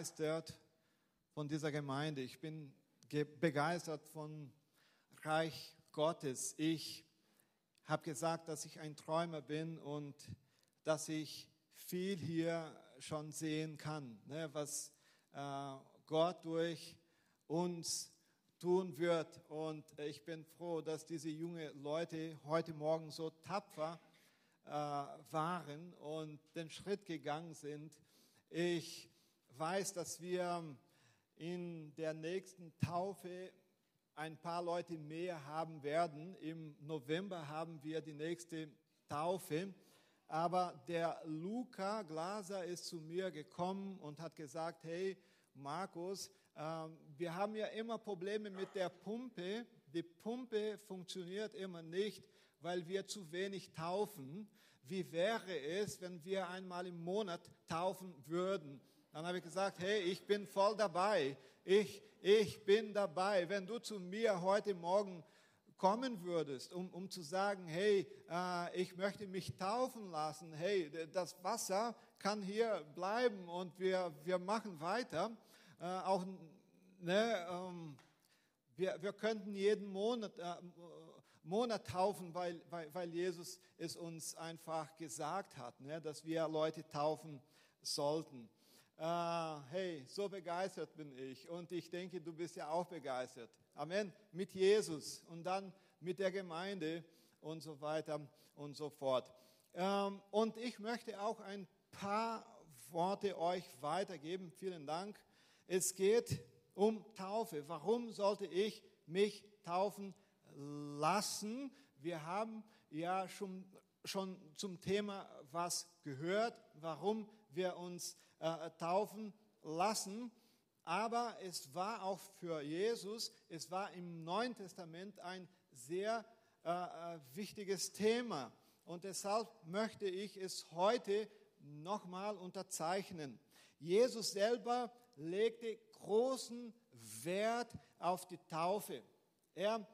begeistert von dieser Gemeinde. Ich bin begeistert von Reich Gottes. Ich habe gesagt, dass ich ein Träumer bin und dass ich viel hier schon sehen kann, ne, was äh, Gott durch uns tun wird. Und ich bin froh, dass diese jungen Leute heute Morgen so tapfer äh, waren und den Schritt gegangen sind. Ich weiß, dass wir in der nächsten Taufe ein paar Leute mehr haben werden. Im November haben wir die nächste Taufe. Aber der Luca Glaser ist zu mir gekommen und hat gesagt, hey Markus, äh, wir haben ja immer Probleme mit der Pumpe. Die Pumpe funktioniert immer nicht, weil wir zu wenig taufen. Wie wäre es, wenn wir einmal im Monat taufen würden? Dann habe ich gesagt, hey, ich bin voll dabei. Ich, ich bin dabei. Wenn du zu mir heute Morgen kommen würdest, um, um zu sagen, hey, äh, ich möchte mich taufen lassen, hey, das Wasser kann hier bleiben und wir, wir machen weiter. Äh, auch, ne, ähm, wir, wir könnten jeden Monat, äh, Monat taufen, weil, weil, weil Jesus es uns einfach gesagt hat, ne, dass wir Leute taufen sollten. Uh, hey, so begeistert bin ich und ich denke, du bist ja auch begeistert. Amen. Mit Jesus und dann mit der Gemeinde und so weiter und so fort. Ähm, und ich möchte auch ein paar Worte euch weitergeben. Vielen Dank. Es geht um Taufe. Warum sollte ich mich taufen lassen? Wir haben ja schon, schon zum Thema was gehört, warum wir uns äh, taufen lassen. Aber es war auch für Jesus, es war im Neuen Testament ein sehr äh, äh, wichtiges Thema. Und deshalb möchte ich es heute nochmal unterzeichnen. Jesus selber legte großen Wert auf die Taufe. Er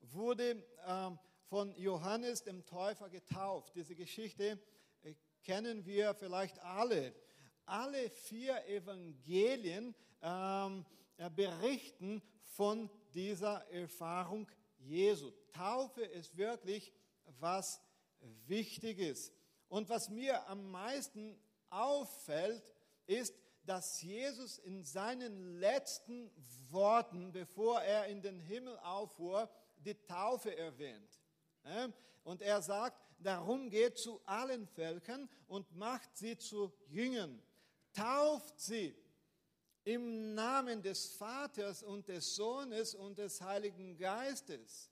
wurde äh, von Johannes dem Täufer getauft. Diese Geschichte äh, kennen wir vielleicht alle alle vier Evangelien ähm, äh, berichten von dieser Erfahrung Jesu. Taufe ist wirklich was Wichtiges. Und was mir am meisten auffällt, ist, dass Jesus in seinen letzten Worten, bevor er in den Himmel auffuhr, die Taufe erwähnt. Und er sagt, darum geht zu allen Völkern und macht sie zu Jüngern tauft sie im Namen des Vaters und des Sohnes und des Heiligen Geistes.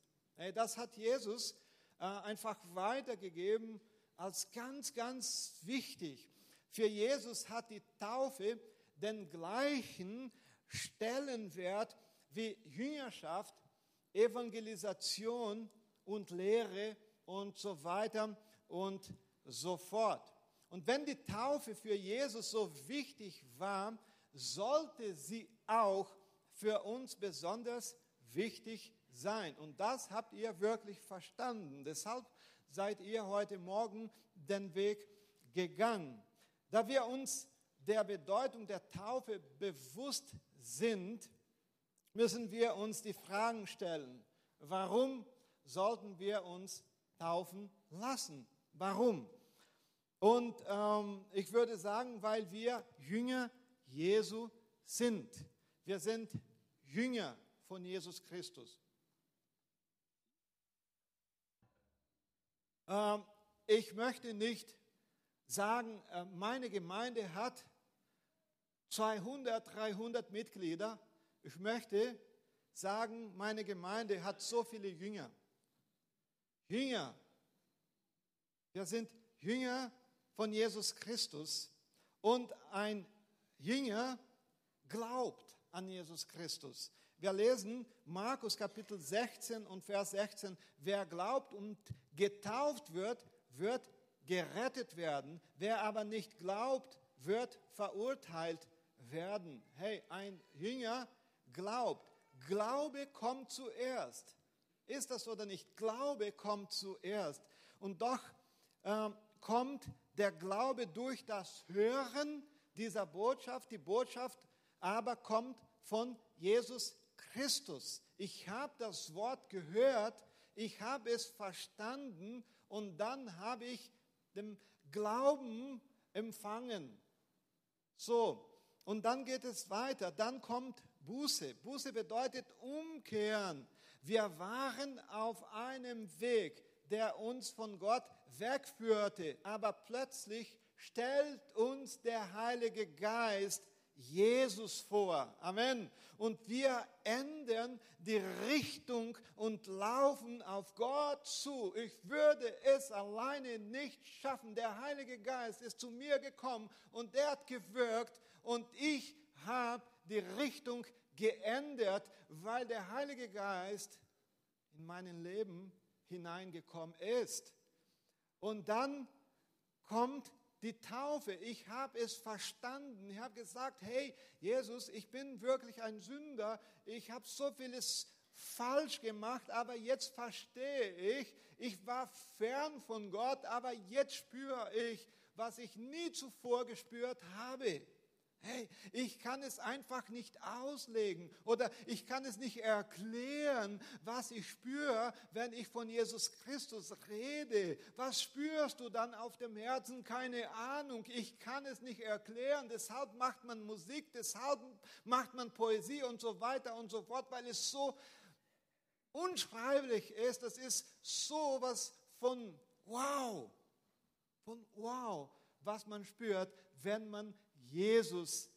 Das hat Jesus äh, einfach weitergegeben als ganz, ganz wichtig. Für Jesus hat die Taufe den gleichen Stellenwert wie Jüngerschaft, Evangelisation und Lehre und so weiter und so fort. Und wenn die Taufe für Jesus so wichtig war, sollte sie auch für uns besonders wichtig sein. Und das habt ihr wirklich verstanden. Deshalb seid ihr heute Morgen den Weg gegangen. Da wir uns der Bedeutung der Taufe bewusst sind, müssen wir uns die Fragen stellen. Warum sollten wir uns taufen lassen? Warum? Und ähm, ich würde sagen, weil wir Jünger Jesu sind. Wir sind Jünger von Jesus Christus. Ähm, ich möchte nicht sagen, äh, meine Gemeinde hat 200, 300 Mitglieder. Ich möchte sagen, meine Gemeinde hat so viele Jünger. Jünger. Wir sind Jünger von Jesus Christus und ein Jünger glaubt an Jesus Christus. Wir lesen Markus Kapitel 16 und Vers 16, wer glaubt und getauft wird, wird gerettet werden. Wer aber nicht glaubt, wird verurteilt werden. Hey, ein Jünger glaubt. Glaube kommt zuerst. Ist das oder nicht? Glaube kommt zuerst. Und doch ähm, kommt der Glaube durch das Hören dieser Botschaft. Die Botschaft aber kommt von Jesus Christus. Ich habe das Wort gehört, ich habe es verstanden und dann habe ich den Glauben empfangen. So, und dann geht es weiter. Dann kommt Buße. Buße bedeutet umkehren. Wir waren auf einem Weg, der uns von Gott wegführte, aber plötzlich stellt uns der Heilige Geist Jesus vor. Amen. Und wir ändern die Richtung und laufen auf Gott zu. Ich würde es alleine nicht schaffen. Der Heilige Geist ist zu mir gekommen und er hat gewirkt und ich habe die Richtung geändert, weil der Heilige Geist in mein Leben hineingekommen ist. Und dann kommt die Taufe. Ich habe es verstanden. Ich habe gesagt, hey Jesus, ich bin wirklich ein Sünder. Ich habe so vieles falsch gemacht, aber jetzt verstehe ich, ich war fern von Gott, aber jetzt spüre ich, was ich nie zuvor gespürt habe. Hey, ich kann es einfach nicht auslegen oder ich kann es nicht erklären, was ich spüre, wenn ich von Jesus Christus rede. Was spürst du dann auf dem Herzen? Keine Ahnung. Ich kann es nicht erklären. Deshalb macht man Musik, deshalb macht man Poesie und so weiter und so fort, weil es so unschreiblich ist. Das ist so was von wow, von wow, was man spürt, wenn man Jesus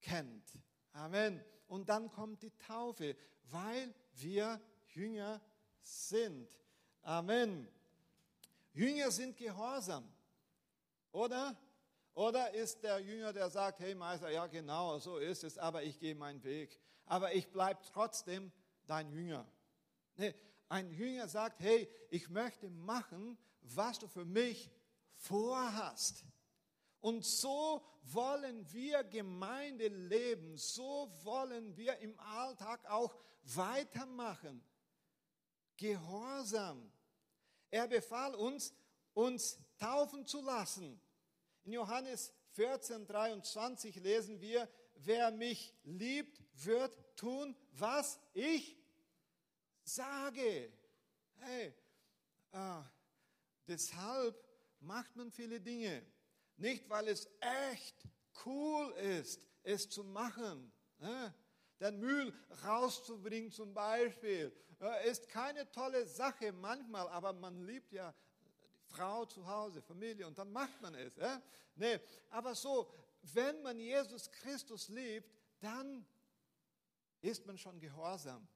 kennt. Amen. Und dann kommt die Taufe, weil wir Jünger sind. Amen. Jünger sind gehorsam, oder? Oder ist der Jünger, der sagt, hey Meister, ja genau, so ist es, aber ich gehe meinen Weg. Aber ich bleibe trotzdem dein Jünger. Nee, ein Jünger sagt, hey, ich möchte machen, was du für mich vorhast. Und so wollen wir Gemeinde leben, so wollen wir im Alltag auch weitermachen. Gehorsam. Er befahl uns, uns taufen zu lassen. In Johannes 14, 23 lesen wir, wer mich liebt, wird tun, was ich sage. Hey, äh, deshalb macht man viele Dinge. Nicht, weil es echt cool ist, es zu machen. Den Müll rauszubringen zum Beispiel, ist keine tolle Sache manchmal, aber man liebt ja Frau zu Hause, Familie und dann macht man es. Nee, aber so, wenn man Jesus Christus liebt, dann ist man schon gehorsam.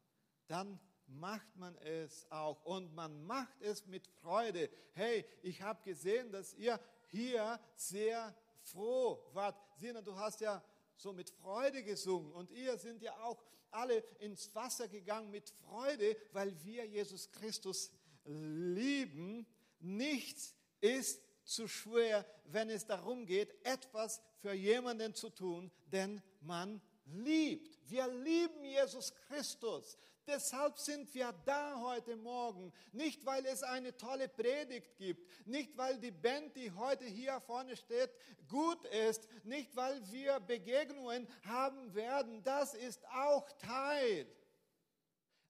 Dann macht man es auch und man macht es mit Freude. Hey, ich habe gesehen, dass ihr hier sehr froh wart. Sina, du hast ja so mit Freude gesungen und ihr sind ja auch alle ins Wasser gegangen mit Freude, weil wir Jesus Christus lieben. Nichts ist zu schwer, wenn es darum geht, etwas für jemanden zu tun, den man liebt. Wir lieben Jesus Christus. Deshalb sind wir da heute Morgen. Nicht, weil es eine tolle Predigt gibt, nicht, weil die Band, die heute hier vorne steht, gut ist, nicht, weil wir Begegnungen haben werden. Das ist auch Teil.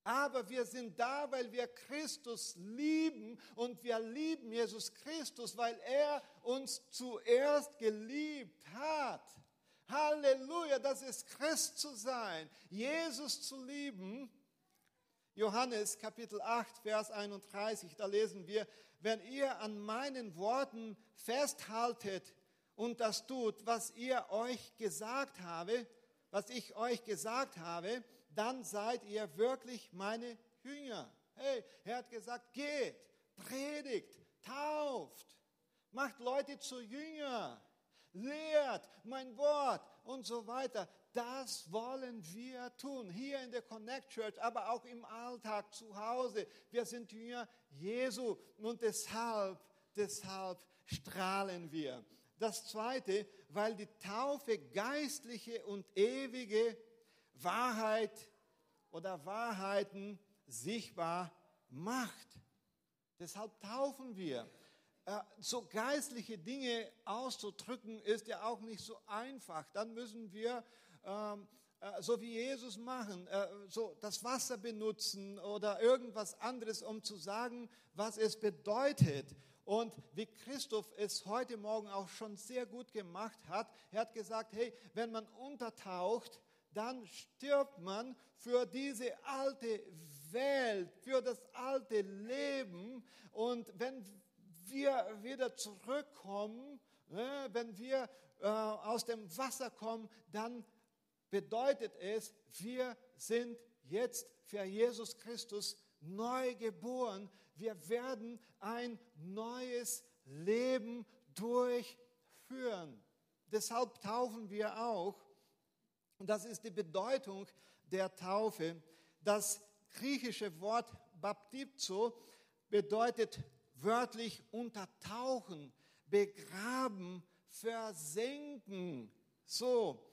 Aber wir sind da, weil wir Christus lieben und wir lieben Jesus Christus, weil er uns zuerst geliebt hat. Halleluja, das ist Christ zu sein, Jesus zu lieben Johannes Kapitel 8, Vers 31, da lesen wir, wenn ihr an meinen Worten festhaltet und das tut, was ihr euch gesagt habe, was ich euch gesagt habe, dann seid ihr wirklich meine Jünger. Hey, er hat gesagt, geht, predigt, tauft, macht Leute zu Jünger, lehrt mein Wort und so weiter. Das wollen wir tun, hier in der Connect Church, aber auch im Alltag zu Hause. Wir sind Jünger Jesu und deshalb, deshalb strahlen wir. Das Zweite, weil die Taufe geistliche und ewige Wahrheit oder Wahrheiten sichtbar macht. Deshalb taufen wir. Äh, so geistliche Dinge auszudrücken, ist ja auch nicht so einfach. Dann müssen wir ähm, äh, so wie Jesus machen, äh, so das Wasser benutzen oder irgendwas anderes, um zu sagen, was es bedeutet. Und wie Christoph es heute Morgen auch schon sehr gut gemacht hat, er hat gesagt, hey, wenn man untertaucht, dann stirbt man für diese alte Welt, für das alte Leben. Und wenn wir wieder zurückkommen, ne, wenn wir äh, aus dem Wasser kommen, dann bedeutet es, wir sind jetzt für Jesus Christus neu geboren. Wir werden ein neues Leben durchführen. Deshalb taufen wir auch. Und das ist die Bedeutung der Taufe. Das griechische Wort Baptizo bedeutet wörtlich untertauchen, begraben, versenken. So.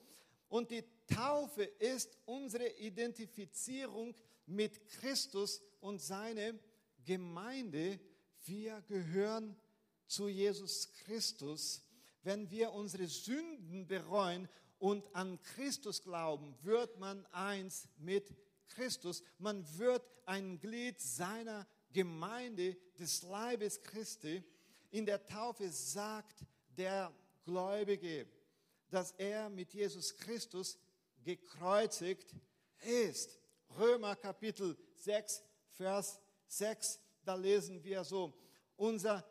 Und die Taufe ist unsere Identifizierung mit Christus und seine Gemeinde. Wir gehören zu Jesus Christus. Wenn wir unsere Sünden bereuen und an Christus glauben, wird man eins mit Christus. Man wird ein Glied seiner Gemeinde des Leibes Christi. In der Taufe sagt der Gläubige, dass er mit Jesus Christus gekreuzigt ist. Römer Kapitel 6, Vers 6, da lesen wir so, unser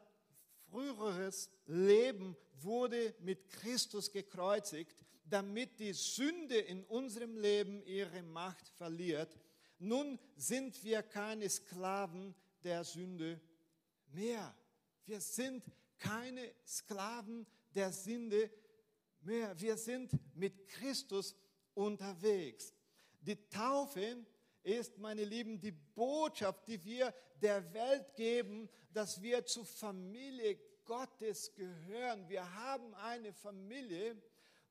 früheres Leben wurde mit Christus gekreuzigt, damit die Sünde in unserem Leben ihre Macht verliert. Nun sind wir keine Sklaven der Sünde mehr. Wir sind keine Sklaven der Sünde mehr. Wir sind mit Christus unterwegs. Die Taufe ist, meine Lieben, die Botschaft, die wir der Welt geben, dass wir zur Familie Gottes gehören. Wir haben eine Familie.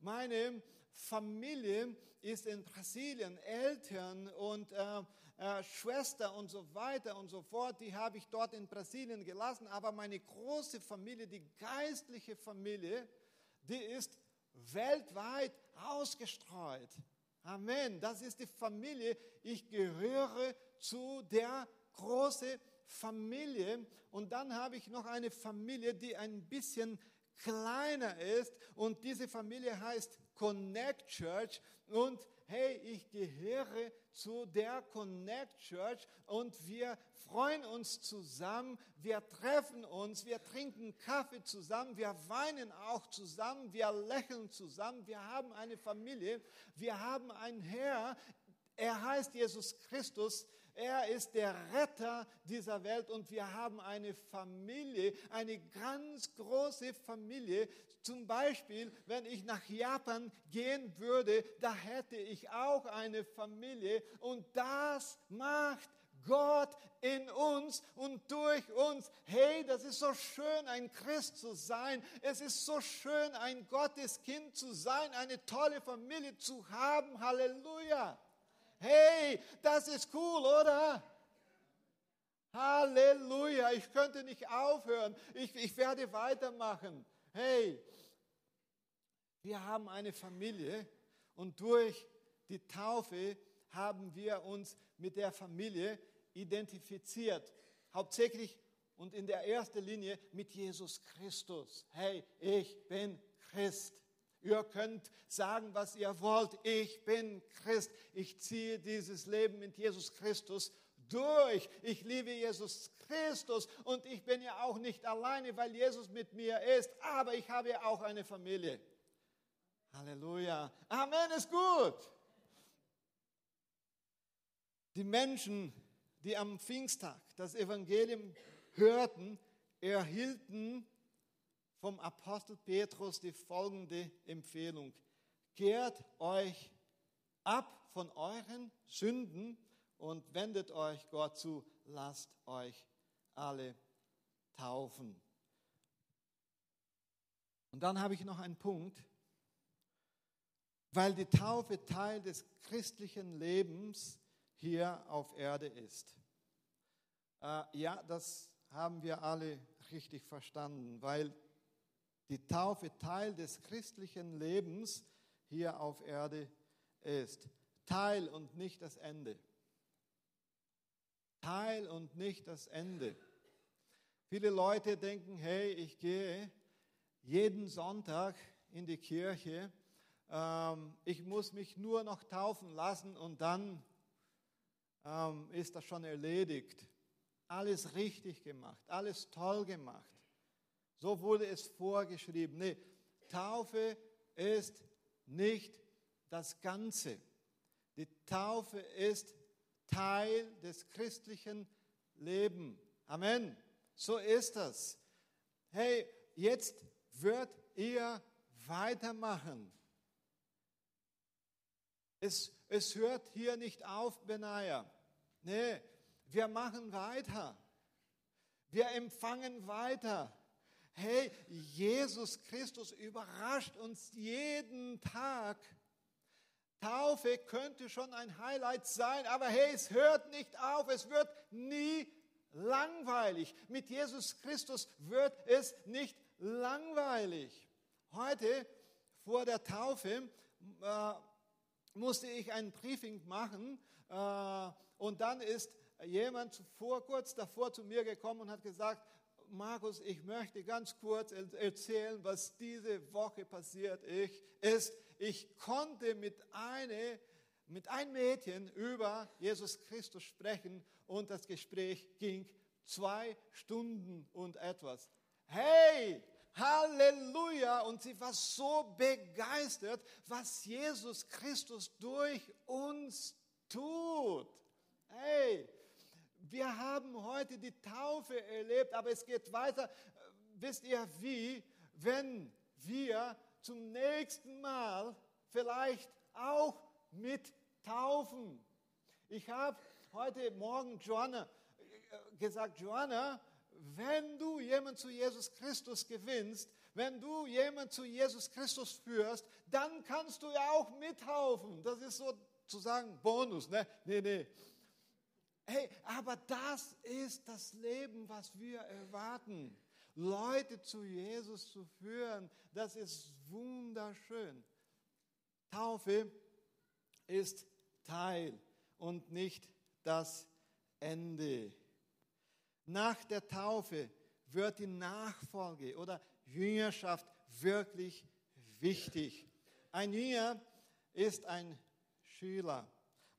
Meine Familie ist in Brasilien, Eltern und äh, äh, Schwester und so weiter und so fort, die habe ich dort in Brasilien gelassen. Aber meine große Familie, die geistliche Familie, die ist weltweit ausgestreut. Amen. Das ist die Familie. Ich gehöre zu der großen Familie. Und dann habe ich noch eine Familie, die ein bisschen kleiner ist. Und diese Familie heißt Connect Church. Und hey, ich gehöre zu der Connect Church und wir freuen uns zusammen, wir treffen uns, wir trinken Kaffee zusammen, wir weinen auch zusammen, wir lächeln zusammen, wir haben eine Familie, wir haben einen Herr, er heißt Jesus Christus, er ist der Retter dieser Welt und wir haben eine Familie, eine ganz große Familie. Zum Beispiel, wenn ich nach Japan gehen würde, da hätte ich auch eine Familie und das macht Gott in uns und durch uns. Hey, das ist so schön, ein Christ zu sein. Es ist so schön, ein Gotteskind zu sein, eine tolle Familie zu haben. Halleluja. Hey, das ist cool, oder? Halleluja, ich könnte nicht aufhören. Ich, ich werde weitermachen. Hey, wir haben eine Familie und durch die Taufe haben wir uns mit der Familie identifiziert. Hauptsächlich und in der ersten Linie mit Jesus Christus. Hey, ich bin Christ. Ihr könnt sagen, was ihr wollt. Ich bin Christ. Ich ziehe dieses Leben mit Jesus Christus durch. Ich liebe Jesus Christus und ich bin ja auch nicht alleine, weil Jesus mit mir ist, aber ich habe ja auch eine Familie. Halleluja. Amen ist gut. Die Menschen, die am Pfingsttag das Evangelium hörten, erhielten vom Apostel Petrus die folgende Empfehlung. Kehrt euch ab von euren Sünden und wendet euch Gott zu, lasst euch alle taufen. Und dann habe ich noch einen Punkt, weil die Taufe Teil des christlichen Lebens hier auf Erde ist. Äh, ja, das haben wir alle richtig verstanden, weil die Taufe Teil des christlichen Lebens hier auf Erde ist. Teil und nicht das Ende. Teil und nicht das Ende. Viele Leute denken, hey, ich gehe jeden Sonntag in die Kirche, ähm, ich muss mich nur noch taufen lassen und dann ähm, ist das schon erledigt. Alles richtig gemacht, alles toll gemacht. So wurde es vorgeschrieben. Nee, Taufe ist nicht das Ganze. Die Taufe ist Teil des christlichen Lebens. Amen. So ist das. Hey, jetzt wird ihr weitermachen. Es, es hört hier nicht auf, Benaja. Nee, wir machen weiter. Wir empfangen weiter. Hey, Jesus Christus überrascht uns jeden Tag. Taufe könnte schon ein Highlight sein, aber hey, es hört nicht auf. Es wird nie langweilig. Mit Jesus Christus wird es nicht langweilig. Heute vor der Taufe äh, musste ich ein Briefing machen äh, und dann ist jemand vor, kurz davor zu mir gekommen und hat gesagt, Markus, ich möchte ganz kurz erzählen, was diese Woche passiert ist. Ich konnte mit, eine, mit einem Mädchen über Jesus Christus sprechen und das Gespräch ging zwei Stunden und etwas. Hey, Halleluja! Und sie war so begeistert, was Jesus Christus durch uns tut. Hey, wir haben heute die Taufe erlebt, aber es geht weiter. Wisst ihr wie? Wenn wir zum nächsten Mal vielleicht auch mit taufen. Ich habe heute Morgen Joanna äh, gesagt, Joanna, wenn du jemanden zu Jesus Christus gewinnst, wenn du jemanden zu Jesus Christus führst, dann kannst du ja auch mittaufen. Das ist sozusagen Bonus. Ne? Nee, nee. Hey, aber das ist das Leben, was wir erwarten. Leute zu Jesus zu führen, das ist wunderschön. Taufe ist Teil und nicht das Ende. Nach der Taufe wird die Nachfolge oder Jüngerschaft wirklich wichtig. Ein Jünger ist ein Schüler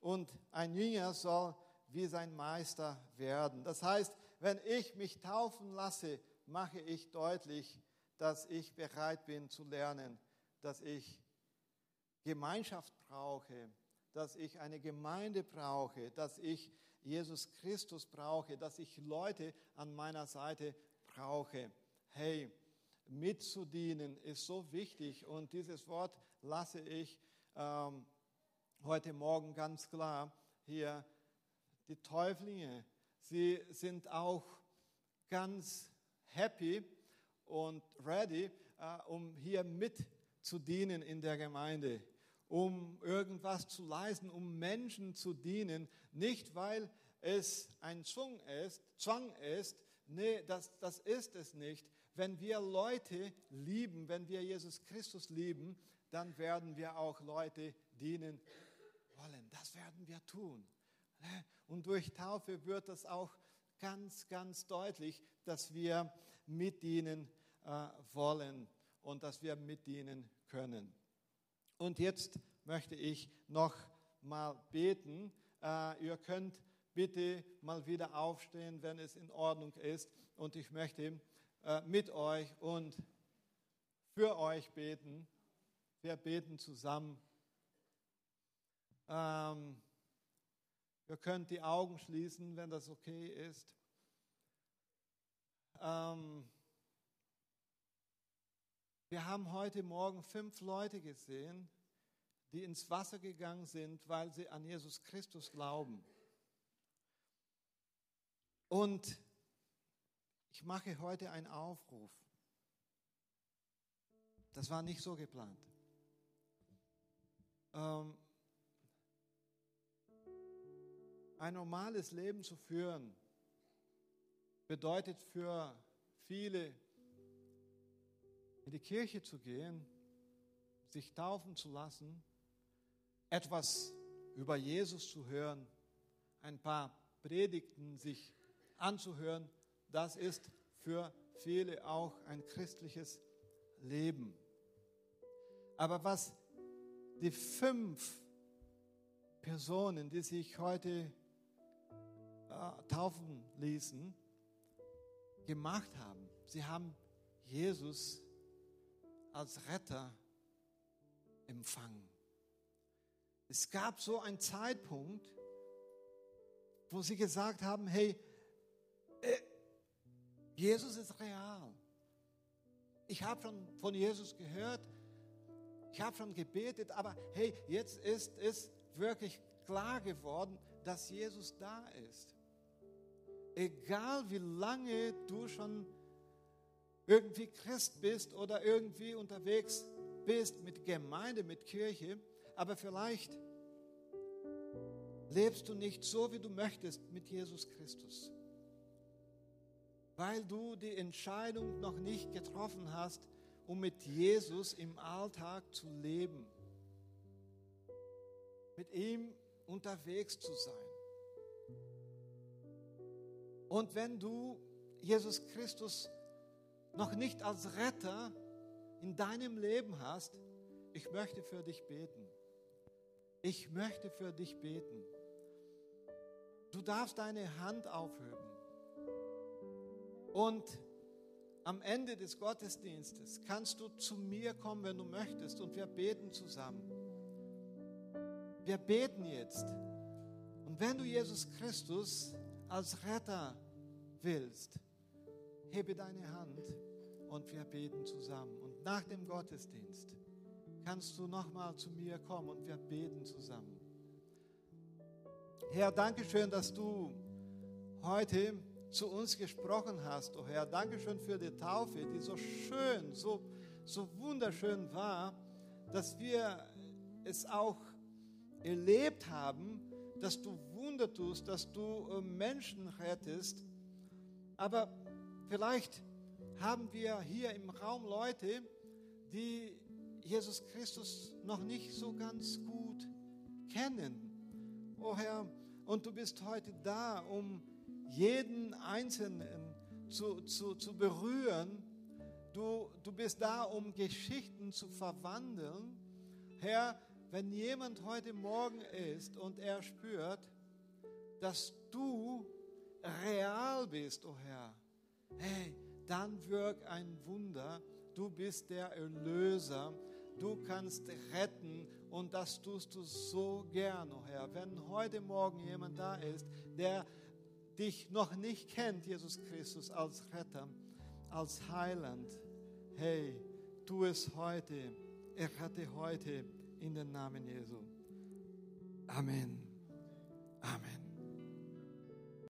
und ein Jünger soll wie sein Meister werden. Das heißt, wenn ich mich taufen lasse, mache ich deutlich, dass ich bereit bin zu lernen, dass ich Gemeinschaft brauche, dass ich eine Gemeinde brauche, dass ich Jesus Christus brauche, dass ich Leute an meiner Seite brauche. Hey, mitzudienen ist so wichtig und dieses Wort lasse ich ähm, heute Morgen ganz klar hier die Täuflinge, sie sind auch ganz happy und ready, äh, um hier mitzudienen in der Gemeinde, um irgendwas zu leisten, um Menschen zu dienen, nicht weil es ein Zwang ist, Zwang ist, nee, das, das ist es nicht. Wenn wir Leute lieben, wenn wir Jesus Christus lieben, dann werden wir auch Leute dienen wollen. Das werden wir tun. Und durch Taufe wird das auch ganz, ganz deutlich, dass wir mit ihnen äh, wollen und dass wir mit ihnen können. Und jetzt möchte ich noch mal beten. Äh, ihr könnt bitte mal wieder aufstehen, wenn es in Ordnung ist. Und ich möchte äh, mit euch und für euch beten. Wir beten zusammen. Ähm, Ihr könnt die Augen schließen, wenn das okay ist. Ähm, wir haben heute Morgen fünf Leute gesehen, die ins Wasser gegangen sind, weil sie an Jesus Christus glauben. Und ich mache heute einen Aufruf. Das war nicht so geplant. Ähm, ein normales Leben zu führen, bedeutet für viele, in die Kirche zu gehen, sich taufen zu lassen, etwas über Jesus zu hören, ein paar Predigten sich anzuhören, das ist für viele auch ein christliches Leben. Aber was die fünf Personen, die sich heute äh, taufen ließen, gemacht haben, sie haben Jesus als Retter empfangen. Es gab so einen Zeitpunkt, wo sie gesagt haben, hey, äh, Jesus ist real. Ich habe schon von Jesus gehört, ich habe schon gebetet, aber hey, jetzt ist es wirklich klar geworden, dass Jesus da ist. Egal wie lange du schon irgendwie Christ bist oder irgendwie unterwegs bist mit Gemeinde, mit Kirche, aber vielleicht lebst du nicht so, wie du möchtest mit Jesus Christus, weil du die Entscheidung noch nicht getroffen hast, um mit Jesus im Alltag zu leben, mit ihm unterwegs zu sein. Und wenn du Jesus Christus noch nicht als Retter in deinem Leben hast, ich möchte für dich beten. Ich möchte für dich beten. Du darfst deine Hand aufheben. Und am Ende des Gottesdienstes kannst du zu mir kommen, wenn du möchtest, und wir beten zusammen. Wir beten jetzt. Und wenn du Jesus Christus als Retter willst, hebe deine Hand und wir beten zusammen. Und nach dem Gottesdienst kannst du nochmal zu mir kommen und wir beten zusammen. Herr, danke schön, dass du heute zu uns gesprochen hast, oh Herr. Danke schön für die Taufe, die so schön, so, so wunderschön war, dass wir es auch erlebt haben, dass du Wunder tust, dass du äh, Menschen rettest. Aber vielleicht haben wir hier im Raum Leute, die Jesus Christus noch nicht so ganz gut kennen. Oh Herr, und du bist heute da, um jeden Einzelnen zu, zu, zu berühren. Du, du bist da, um Geschichten zu verwandeln. Herr, wenn jemand heute Morgen ist und er spürt, dass du real bist, oh Herr, hey, dann wirk ein Wunder. Du bist der Erlöser. Du kannst retten und das tust du so gern, oh Herr. Wenn heute Morgen jemand da ist, der dich noch nicht kennt, Jesus Christus, als Retter, als Heiland, hey, tu es heute. Errette heute in den Namen Jesu. Amen. Amen.